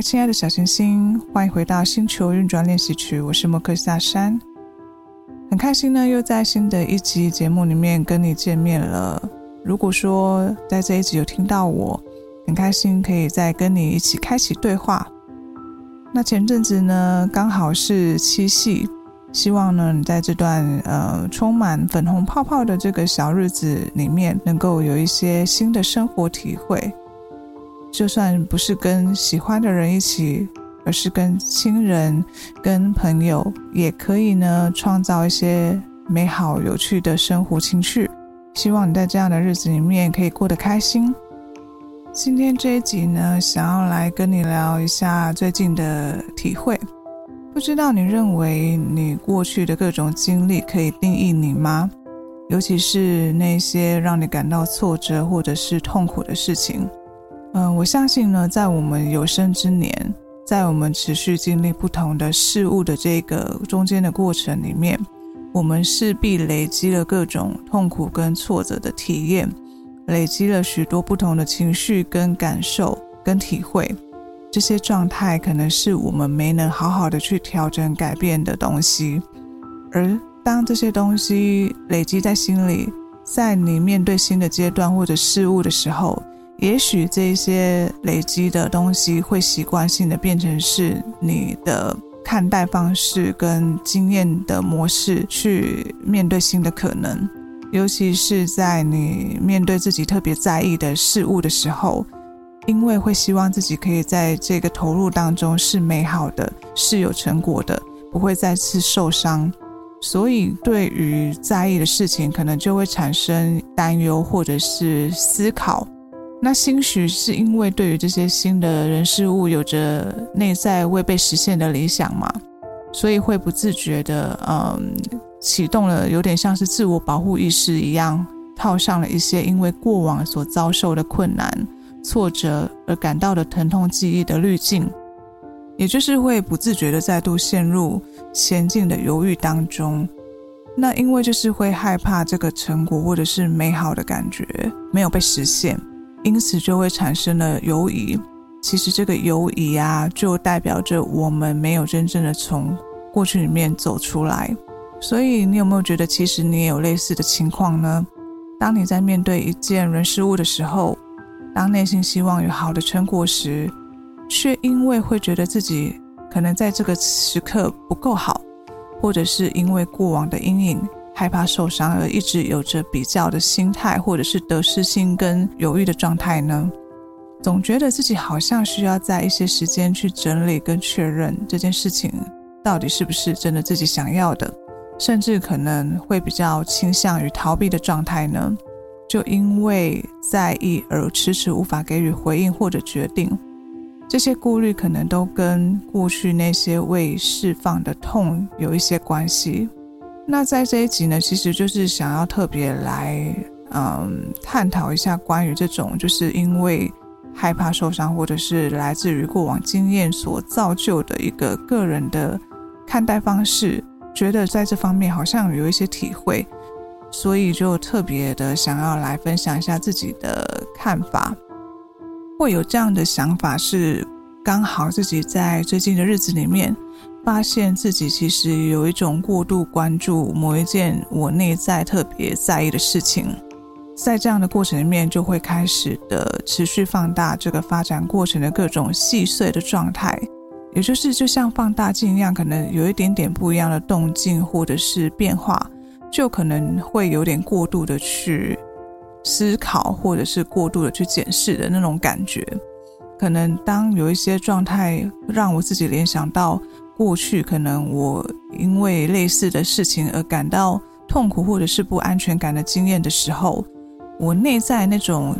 亲爱的小行星，欢迎回到星球运转练习曲。我是莫克夏山，很开心呢，又在新的一集节目里面跟你见面了。如果说在这一集有听到我，很开心可以再跟你一起开启对话。那前阵子呢，刚好是七夕，希望呢你在这段呃充满粉红泡泡的这个小日子里面，能够有一些新的生活体会。就算不是跟喜欢的人一起，而是跟亲人、跟朋友，也可以呢，创造一些美好有趣的生活情趣。希望你在这样的日子里面可以过得开心。今天这一集呢，想要来跟你聊一下最近的体会。不知道你认为你过去的各种经历可以定义你吗？尤其是那些让你感到挫折或者是痛苦的事情。嗯，我相信呢，在我们有生之年，在我们持续经历不同的事物的这个中间的过程里面，我们势必累积了各种痛苦跟挫折的体验，累积了许多不同的情绪跟感受跟体会。这些状态可能是我们没能好好的去调整改变的东西，而当这些东西累积在心里，在你面对新的阶段或者事物的时候，也许这些累积的东西会习惯性的变成是你的看待方式跟经验的模式，去面对新的可能。尤其是在你面对自己特别在意的事物的时候，因为会希望自己可以在这个投入当中是美好的，是有成果的，不会再次受伤，所以对于在意的事情，可能就会产生担忧或者是思考。那兴许是因为对于这些新的人事物有着内在未被实现的理想嘛，所以会不自觉的，嗯，启动了有点像是自我保护意识一样，套上了一些因为过往所遭受的困难、挫折而感到的疼痛记忆的滤镜，也就是会不自觉的再度陷入前进的犹豫当中。那因为就是会害怕这个成果或者是美好的感觉没有被实现。因此就会产生了犹疑。其实这个犹疑啊，就代表着我们没有真正的从过去里面走出来。所以你有没有觉得，其实你也有类似的情况呢？当你在面对一件人事物的时候，当内心希望有好的成果时，却因为会觉得自己可能在这个时刻不够好，或者是因为过往的阴影。害怕受伤而一直有着比较的心态，或者是得失心跟犹豫的状态呢？总觉得自己好像需要在一些时间去整理跟确认这件事情到底是不是真的自己想要的，甚至可能会比较倾向于逃避的状态呢？就因为在意而迟迟无法给予回应或者决定，这些顾虑可能都跟过去那些未释放的痛有一些关系。那在这一集呢，其实就是想要特别来，嗯，探讨一下关于这种，就是因为害怕受伤，或者是来自于过往经验所造就的一个个人的看待方式，觉得在这方面好像有一些体会，所以就特别的想要来分享一下自己的看法。会有这样的想法是，刚好自己在最近的日子里面。发现自己其实有一种过度关注某一件我内在特别在意的事情，在这样的过程里面，就会开始的持续放大这个发展过程的各种细碎的状态，也就是就像放大镜一样，可能有一点点不一样的动静或者是变化，就可能会有点过度的去思考，或者是过度的去检视的那种感觉。可能当有一些状态让我自己联想到。过去可能我因为类似的事情而感到痛苦或者是不安全感的经验的时候，我内在那种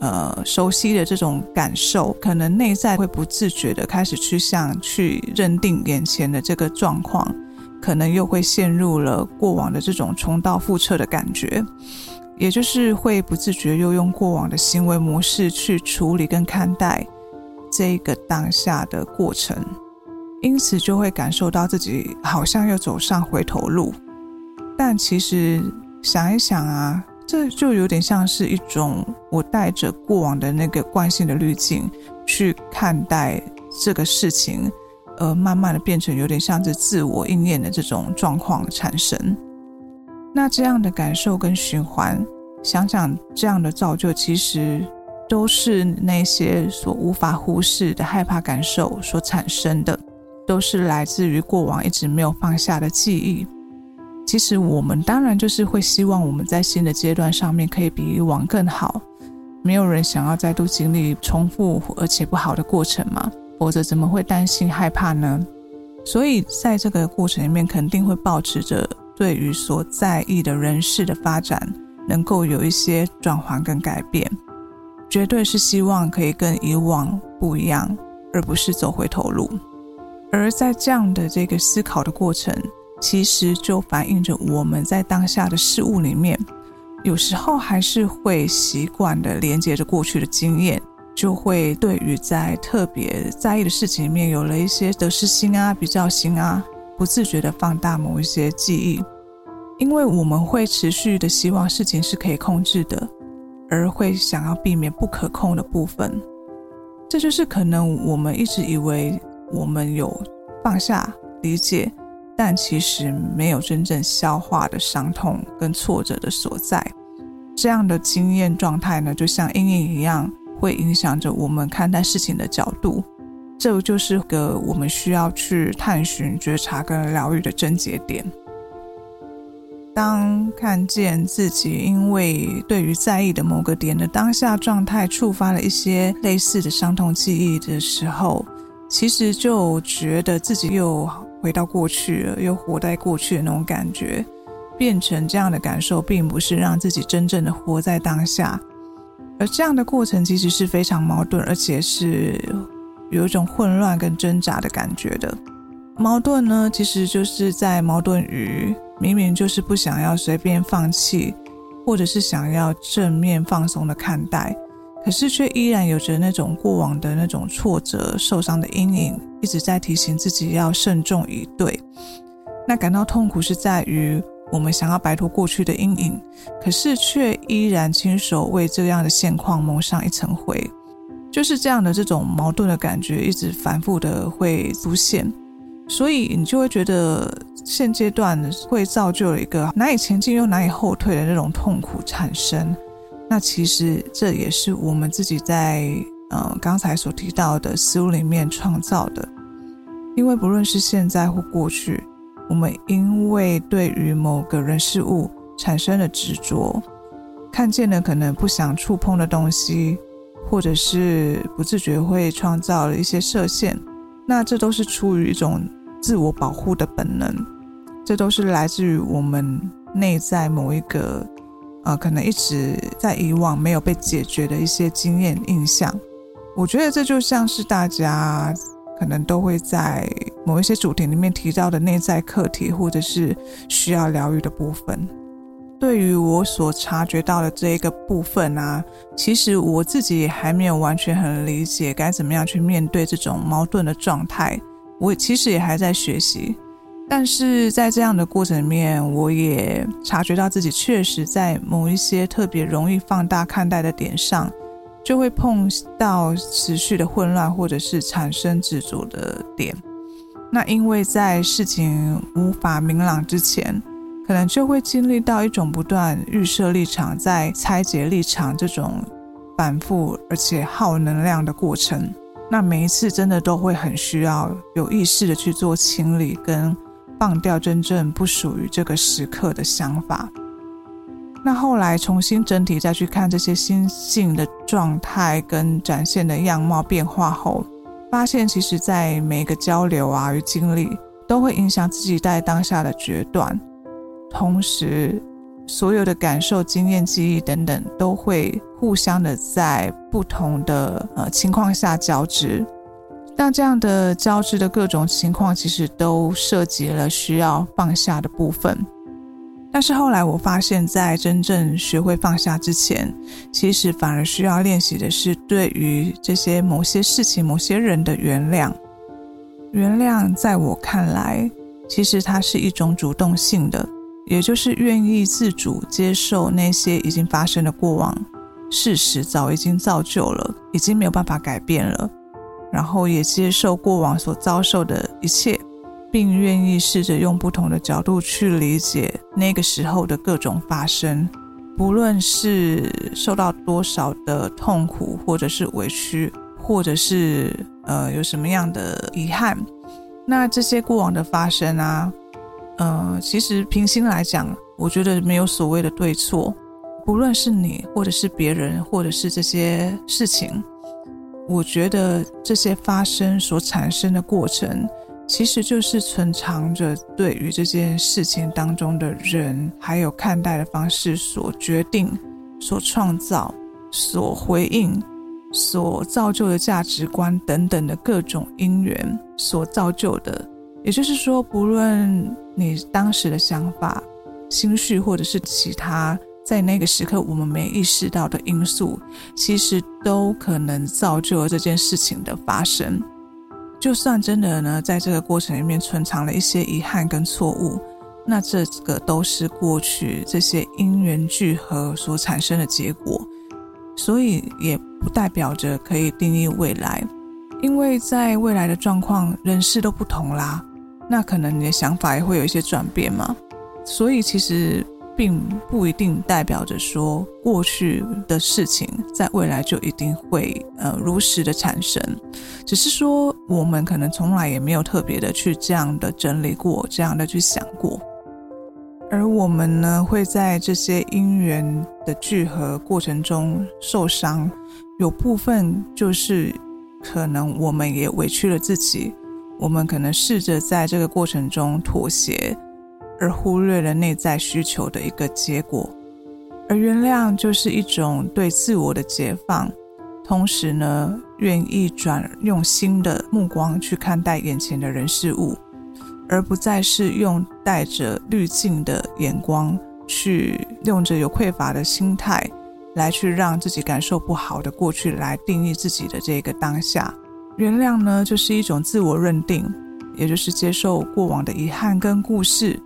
呃熟悉的这种感受，可能内在会不自觉的开始趋向去认定眼前的这个状况，可能又会陷入了过往的这种重蹈覆辙的感觉，也就是会不自觉又用过往的行为模式去处理跟看待这个当下的过程，因此就会感受到自己好像又走上回头路。但其实想一想啊，这就有点像是一种我带着过往的那个惯性的滤镜去看待这个事情，而慢慢的变成有点像是自我应验的这种状况产生。那这样的感受跟循环，想想这样的造就，其实都是那些所无法忽视的害怕感受所产生的，都是来自于过往一直没有放下的记忆。其实我们当然就是会希望我们在新的阶段上面可以比以往更好，没有人想要再度经历重复而且不好的过程嘛，否则怎么会担心害怕呢？所以在这个过程里面，肯定会保持着对于所在意的人事的发展能够有一些转换跟改变，绝对是希望可以跟以往不一样，而不是走回头路。而在这样的这个思考的过程。其实就反映着我们在当下的事物里面，有时候还是会习惯的连接着过去的经验，就会对于在特别在意的事情里面有了一些得失心啊、比较心啊，不自觉的放大某一些记忆，因为我们会持续的希望事情是可以控制的，而会想要避免不可控的部分。这就是可能我们一直以为我们有放下、理解。但其实没有真正消化的伤痛跟挫折的所在，这样的经验状态呢，就像阴影一样，会影响着我们看待事情的角度。这就是个我们需要去探寻、觉察跟疗愈的症结点。当看见自己因为对于在意的某个点的当下状态，触发了一些类似的伤痛记忆的时候，其实就觉得自己又。回到过去了，又活在过去的那种感觉，变成这样的感受，并不是让自己真正的活在当下。而这样的过程其实是非常矛盾，而且是有一种混乱跟挣扎的感觉的。矛盾呢，其实就是在矛盾于明明就是不想要随便放弃，或者是想要正面放松的看待。可是却依然有着那种过往的那种挫折、受伤的阴影，一直在提醒自己要慎重以对。那感到痛苦是在于我们想要摆脱过去的阴影，可是却依然亲手为这样的现况蒙上一层灰。就是这样的这种矛盾的感觉，一直反复的会出现，所以你就会觉得现阶段会造就了一个难以前进又难以后退的那种痛苦产生。那其实这也是我们自己在嗯刚才所提到的思路里面创造的，因为不论是现在或过去，我们因为对于某个人事物产生了执着，看见了可能不想触碰的东西，或者是不自觉会创造了一些设限，那这都是出于一种自我保护的本能，这都是来自于我们内在某一个。呃，可能一直在以往没有被解决的一些经验印象，我觉得这就像是大家可能都会在某一些主题里面提到的内在课题，或者是需要疗愈的部分。对于我所察觉到的这一个部分啊，其实我自己也还没有完全很理解该怎么样去面对这种矛盾的状态，我其实也还在学习。但是在这样的过程里面，我也察觉到自己确实在某一些特别容易放大看待的点上，就会碰到持续的混乱，或者是产生执着的点。那因为在事情无法明朗之前，可能就会经历到一种不断预设立场，在拆解立场这种反复而且耗能量的过程。那每一次真的都会很需要有意识的去做清理跟。放掉真正不属于这个时刻的想法。那后来重新整体再去看这些心性的状态跟展现的样貌变化后，发现其实在每一个交流啊与经历，都会影响自己在当下的决断，同时所有的感受、经验、记忆等等，都会互相的在不同的呃情况下交织。那这样的交织的各种情况，其实都涉及了需要放下的部分。但是后来我发现，在真正学会放下之前，其实反而需要练习的是对于这些某些事情、某些人的原谅。原谅在我看来，其实它是一种主动性的，也就是愿意自主接受那些已经发生的过往事实，早已经造就了，已经没有办法改变了。然后也接受过往所遭受的一切，并愿意试着用不同的角度去理解那个时候的各种发生，不论是受到多少的痛苦，或者是委屈，或者是呃有什么样的遗憾，那这些过往的发生啊，呃，其实平心来讲，我觉得没有所谓的对错，不论是你，或者是别人，或者是这些事情。我觉得这些发生所产生的过程，其实就是存藏着对于这件事情当中的人，还有看待的方式所决定、所创造、所回应、所造就的价值观等等的各种因缘所造就的。也就是说，不论你当时的想法、心绪，或者是其他。在那个时刻，我们没意识到的因素，其实都可能造就了这件事情的发生。就算真的呢，在这个过程里面存藏了一些遗憾跟错误，那这个都是过去这些因缘聚合所产生的结果，所以也不代表着可以定义未来，因为在未来的状况、人事都不同啦，那可能你的想法也会有一些转变嘛，所以其实。并不一定代表着说过去的事情在未来就一定会呃如实的产生，只是说我们可能从来也没有特别的去这样的整理过，这样的去想过，而我们呢会在这些因缘的聚合过程中受伤，有部分就是可能我们也委屈了自己，我们可能试着在这个过程中妥协。而忽略了内在需求的一个结果，而原谅就是一种对自我的解放，同时呢，愿意转用新的目光去看待眼前的人事物，而不再是用带着滤镜的眼光去用着有匮乏的心态来去让自己感受不好的过去来定义自己的这个当下。原谅呢，就是一种自我认定，也就是接受过往的遗憾跟故事。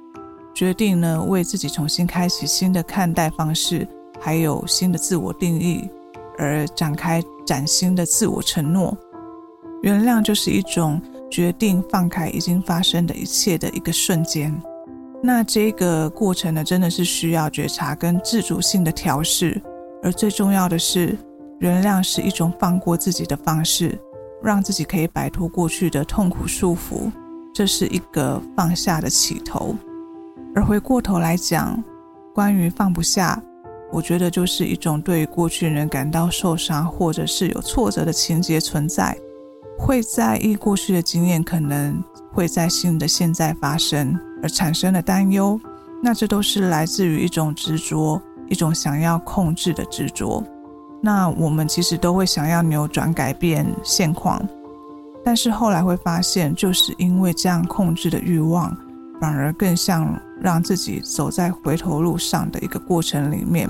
决定呢，为自己重新开启新的看待方式，还有新的自我定义，而展开崭新的自我承诺。原谅就是一种决定放开已经发生的一切的一个瞬间。那这个过程呢，真的是需要觉察跟自主性的调试。而最重要的是，原谅是一种放过自己的方式，让自己可以摆脱过去的痛苦束缚。这是一个放下的起头。而回过头来讲，关于放不下，我觉得就是一种对于过去人感到受伤，或者是有挫折的情节存在，会在意过去的经验可能会在新的现在发生，而产生的担忧。那这都是来自于一种执着，一种想要控制的执着。那我们其实都会想要扭转、改变现况，但是后来会发现，就是因为这样控制的欲望。反而更像让自己走在回头路上的一个过程里面，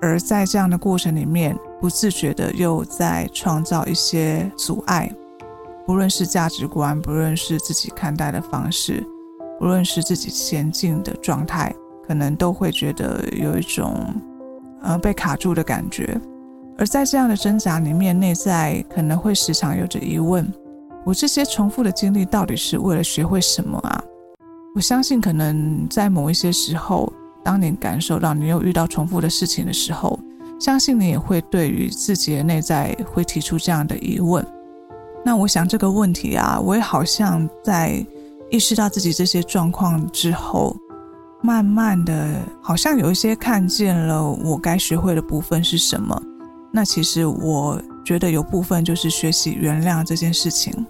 而在这样的过程里面，不自觉的又在创造一些阻碍，不论是价值观，不论是自己看待的方式，不论是自己前进的状态，可能都会觉得有一种呃被卡住的感觉。而在这样的挣扎里面，内在可能会时常有着疑问：我这些重复的经历到底是为了学会什么啊？我相信，可能在某一些时候，当你感受到你又遇到重复的事情的时候，相信你也会对于自己的内在会提出这样的疑问。那我想这个问题啊，我也好像在意识到自己这些状况之后，慢慢的，好像有一些看见了我该学会的部分是什么。那其实我觉得有部分就是学习原谅这件事情。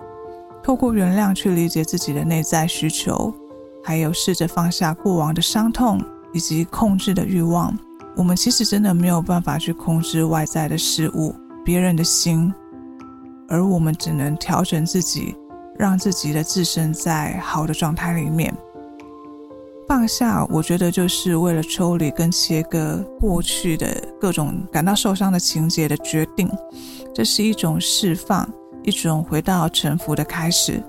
透过原谅去理解自己的内在需求，还有试着放下过往的伤痛以及控制的欲望。我们其实真的没有办法去控制外在的事物、别人的心，而我们只能调整自己，让自己的自身在好的状态里面。放下，我觉得就是为了抽离跟切割过去的各种感到受伤的情节的决定，这是一种释放，一种回到沉浮的开始。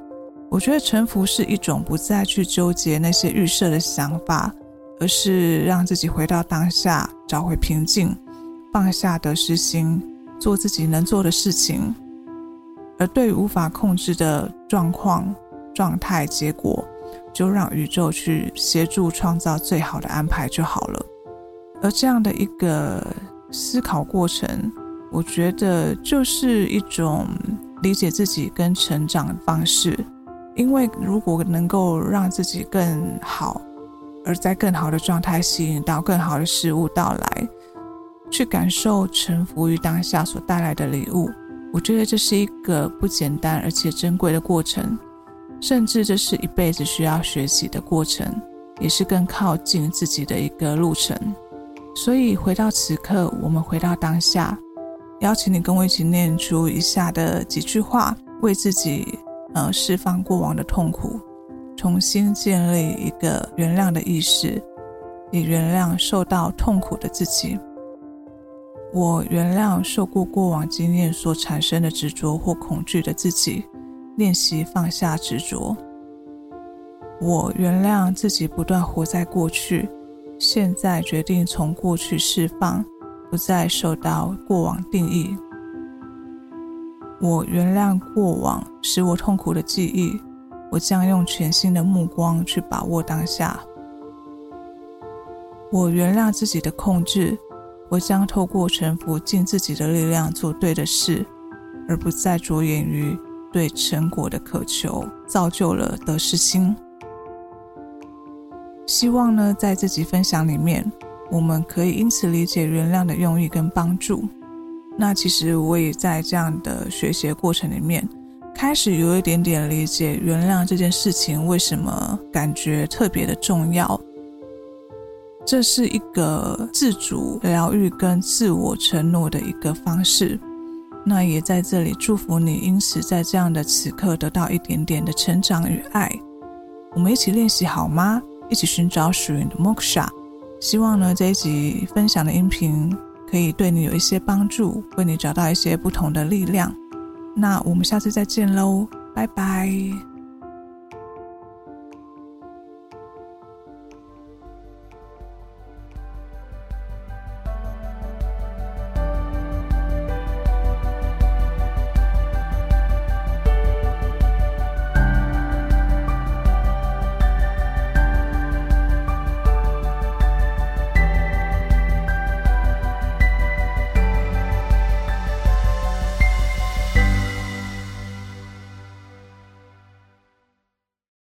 我觉得臣服是一种不再去纠结那些预设的想法，而是让自己回到当下，找回平静，放下得失心，做自己能做的事情。而对于无法控制的状况、状态、结果，就让宇宙去协助创造最好的安排就好了。而这样的一个思考过程，我觉得就是一种理解自己跟成长方式。因为如果能够让自己更好，而在更好的状态吸引到更好的事物到来，去感受臣服于当下所带来的礼物，我觉得这是一个不简单而且珍贵的过程。甚至这是一辈子需要学习的过程，也是更靠近自己的一个路程。所以回到此刻，我们回到当下，邀请你跟我一起念出以下的几句话，为自己呃释放过往的痛苦，重新建立一个原谅的意识，以原谅受到痛苦的自己。我原谅受过过往经验所产生的执着或恐惧的自己。练习放下执着，我原谅自己不断活在过去，现在决定从过去释放，不再受到过往定义。我原谅过往使我痛苦的记忆，我将用全新的目光去把握当下。我原谅自己的控制，我将透过臣服尽自己的力量做对的事，而不再着眼于。对成果的渴求，造就了得失心。希望呢，在这集分享里面，我们可以因此理解原谅的用意跟帮助。那其实我也在这样的学习过程里面，开始有一点点理解原谅这件事情为什么感觉特别的重要。这是一个自主疗愈跟自我承诺的一个方式。那也在这里祝福你，因此在这样的此刻得到一点点的成长与爱。我们一起练习好吗？一起寻找属于你的 Moksha。希望呢，这一集分享的音频可以对你有一些帮助，为你找到一些不同的力量。那我们下次再见喽，拜拜。